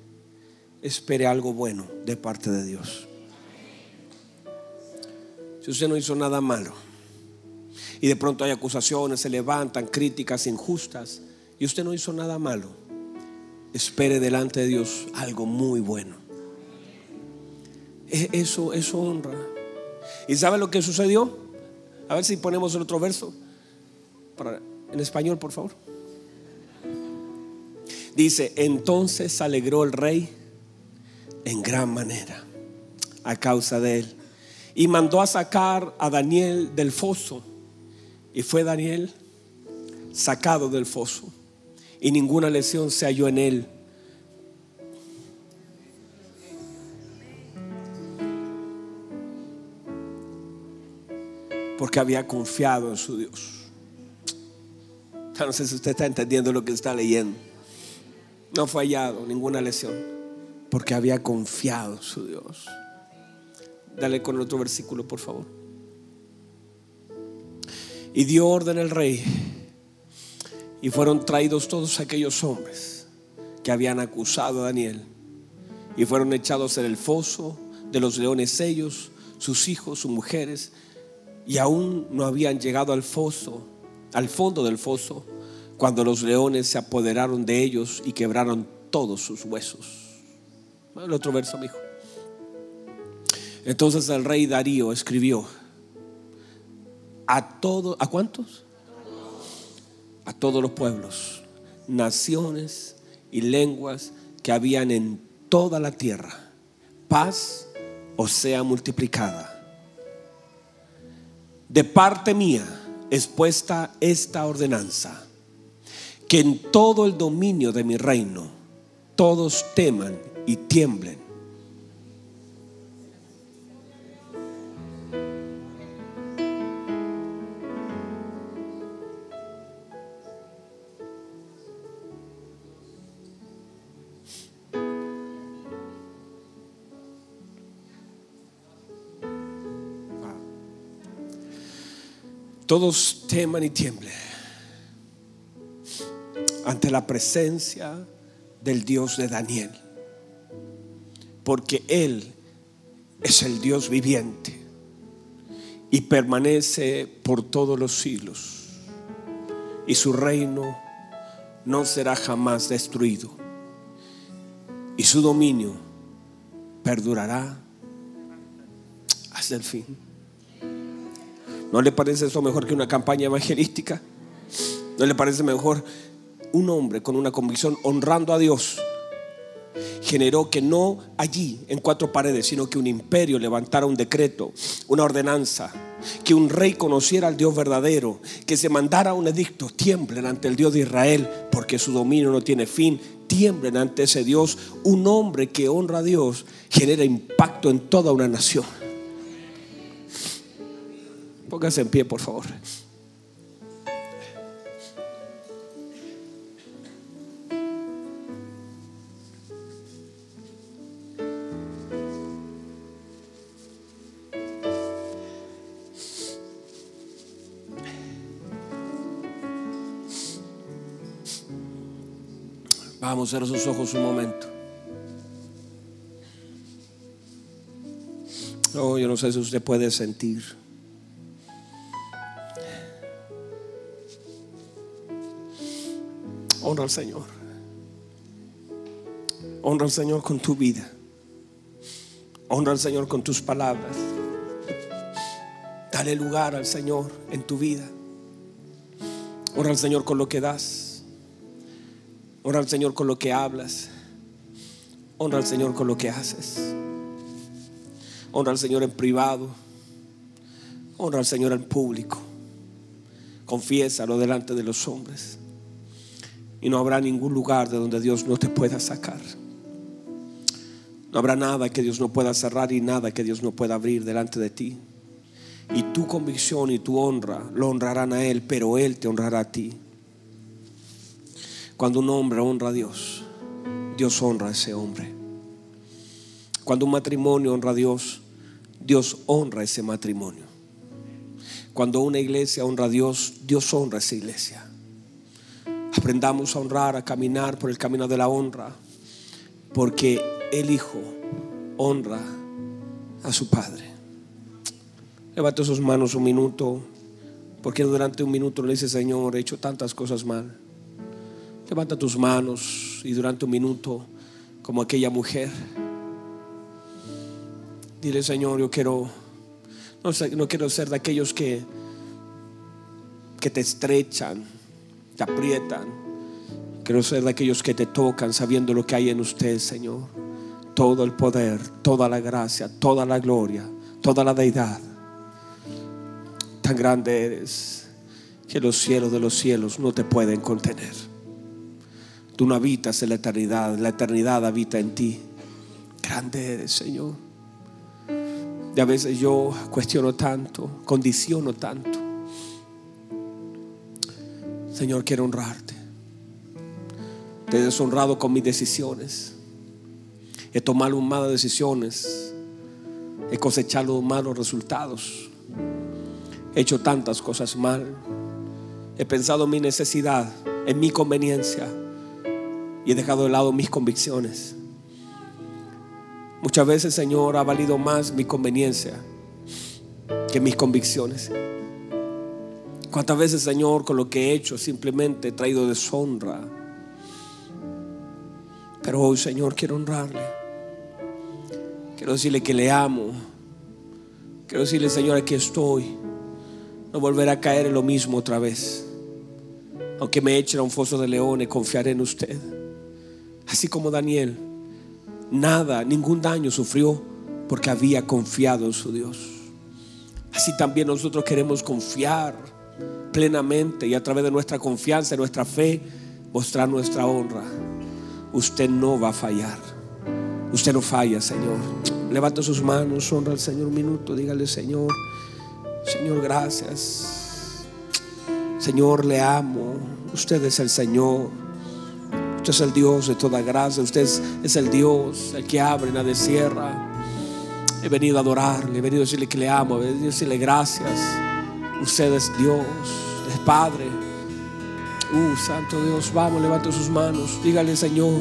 espere algo bueno de parte de Dios. Si usted no hizo nada malo y de pronto hay acusaciones, se levantan críticas injustas y usted no hizo nada malo, espere delante de Dios algo muy bueno. E-, eso, eso honra. ¿Y sabe lo que sucedió? A ver si ponemos el otro verso. En español, por favor. Dice, entonces se alegró el rey en gran manera a causa de él. Y mandó a sacar a Daniel del foso. Y fue Daniel sacado del foso. Y ninguna lesión se halló en él. Porque había confiado en su Dios. No sé si usted está entendiendo lo que está leyendo. No fue hallado ninguna lesión. Porque había confiado en su Dios. Dale con el otro versículo, por favor. Y dio orden el rey. Y fueron traídos todos aquellos hombres que habían acusado a Daniel. Y fueron echados en el foso de los leones ellos, sus hijos, sus mujeres. Y aún no habían llegado al foso, al fondo del foso, cuando los leones se apoderaron de ellos y quebraron todos sus huesos. El otro verso, amigo. Entonces el rey Darío escribió a todos, ¿a cuántos? A todos los pueblos, naciones y lenguas que habían en toda la tierra. Paz o sea multiplicada. De parte mía es puesta esta ordenanza, que en todo el dominio de mi reino todos teman y tiemblen todos teman y tiemblen ante la presencia del Dios de Daniel, porque Él es el Dios viviente y permanece por todos los siglos, y su reino no será jamás destruido, y su dominio perdurará hasta el fin. ¿No le parece eso mejor que una campaña evangelística? ¿No le parece mejor un hombre con una convicción honrando a Dios? Generó que no allí en cuatro paredes, sino que un imperio levantara un decreto, una ordenanza, que un rey conociera al Dios verdadero, que se mandara un edicto, tiemblen ante el Dios de Israel, porque su dominio no tiene fin, tiemblen ante ese Dios. Un hombre que honra a Dios genera impacto en toda una nación. Póngase en pie, por favor. Vamos a cerrar sus ojos un momento. Oh, yo no sé si usted puede sentir. Honra al Señor. Honra al Señor con tu vida. Honra al Señor con tus palabras. Dale lugar al Señor en tu vida. Honra al Señor con lo que das. Honra al Señor con lo que hablas. Honra al Señor con lo que haces. Honra al Señor en privado. Honra al Señor en público. Confiésalo delante de los hombres. Y no habrá ningún lugar de donde Dios no te pueda sacar. No habrá nada que Dios no pueda cerrar y nada que Dios no pueda abrir delante de ti. Y tu convicción y tu honra lo honrarán a Él, pero Él te honrará a ti. Cuando un hombre honra a Dios, Dios honra a ese hombre. Cuando un matrimonio honra a Dios, Dios honra a ese matrimonio. Cuando una iglesia honra a Dios, Dios honra a esa iglesia. Aprendamos a honrar, a caminar por el camino de la honra, porque el Hijo honra a su Padre. Levante sus manos un minuto, porque durante un minuto le dice, Señor, he hecho tantas cosas mal. Levanta tus manos y durante un minuto, como aquella mujer, dile, Señor, yo quiero, no, no quiero ser de aquellos que, que te estrechan te aprietan. Quiero ser de aquellos que te tocan sabiendo lo que hay en usted, Señor. Todo el poder, toda la gracia, toda la gloria, toda la deidad. Tan grande eres que los cielos de los cielos no te pueden contener. Tú no habitas en la eternidad, la eternidad habita en ti. Grande eres, Señor. Y a veces yo cuestiono tanto, condiciono tanto. Señor, quiero honrarte. Te he deshonrado con mis decisiones. He tomado malas decisiones. He cosechado malos resultados. He hecho tantas cosas mal. He pensado en mi necesidad, en mi conveniencia. Y he dejado de lado mis convicciones. Muchas veces, Señor, ha valido más mi conveniencia que mis convicciones. ¿Cuántas veces, Señor, con lo que he hecho simplemente he traído deshonra? Pero hoy, Señor, quiero honrarle. Quiero decirle que le amo. Quiero decirle, Señor, aquí estoy. No volver a caer en lo mismo otra vez. Aunque me echen a un foso de leones, confiaré en usted. Así como Daniel, nada, ningún daño sufrió porque había confiado en su Dios. Así también nosotros queremos confiar plenamente y a través de nuestra confianza, nuestra fe, mostrar nuestra honra. Usted no va a fallar. Usted no falla, Señor. Levanta sus manos, honra al Señor un minuto, dígale, Señor, Señor, gracias. Señor, le amo. Usted es el Señor. Usted es el Dios de toda gracia. Usted es, el Dios, el que abre, nadie cierra. He venido a adorarle, he venido a decirle que le amo, he venido a decirle gracias. Usted es Dios, es Padre. Uh, Santo Dios, vamos, levante sus manos. Dígale, Señor,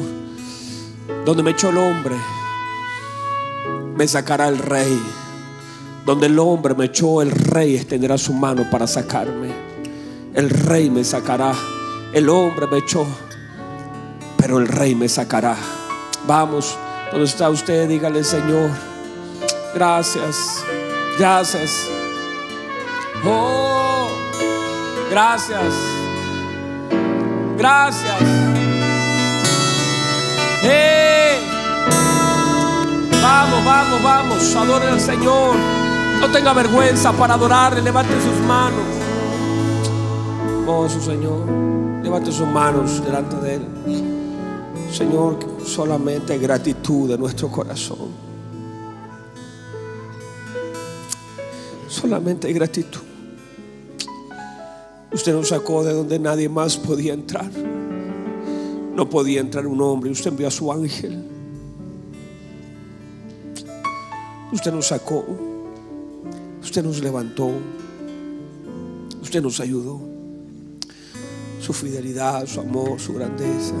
donde me echó el hombre, me sacará el rey. Donde el hombre me echó, el rey extenderá su mano para sacarme. El rey me sacará. El hombre me echó, pero el rey me sacará. Vamos, donde está usted, dígale, Señor, gracias, gracias. Oh, gracias. Gracias. Eh. Vamos, vamos, vamos. Adoren al Señor. No tenga vergüenza para adorarle. Levante sus manos. Oh, su Señor. Levante sus manos delante de Él. Señor, solamente gratitud de nuestro corazón. Solamente gratitud. Usted nos sacó de donde nadie más podía entrar. No podía entrar un hombre. Usted envió a su ángel. Usted nos sacó. Usted nos levantó. Usted nos ayudó. Su fidelidad, su amor, su grandeza.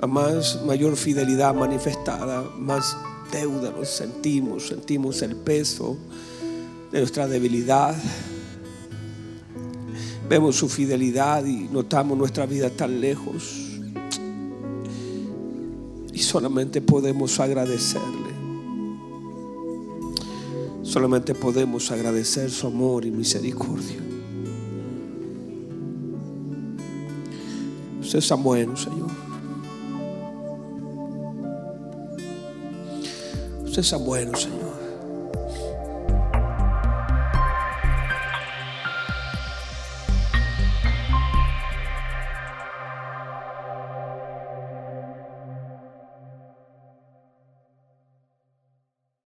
A más mayor fidelidad manifestada, más deuda nos sentimos. Sentimos el peso de nuestra debilidad Vemos su fidelidad y notamos nuestra vida tan lejos. Y solamente podemos agradecerle. Solamente podemos agradecer su amor y misericordia. Usted es tan bueno, Señor. Usted es tan bueno, Señor.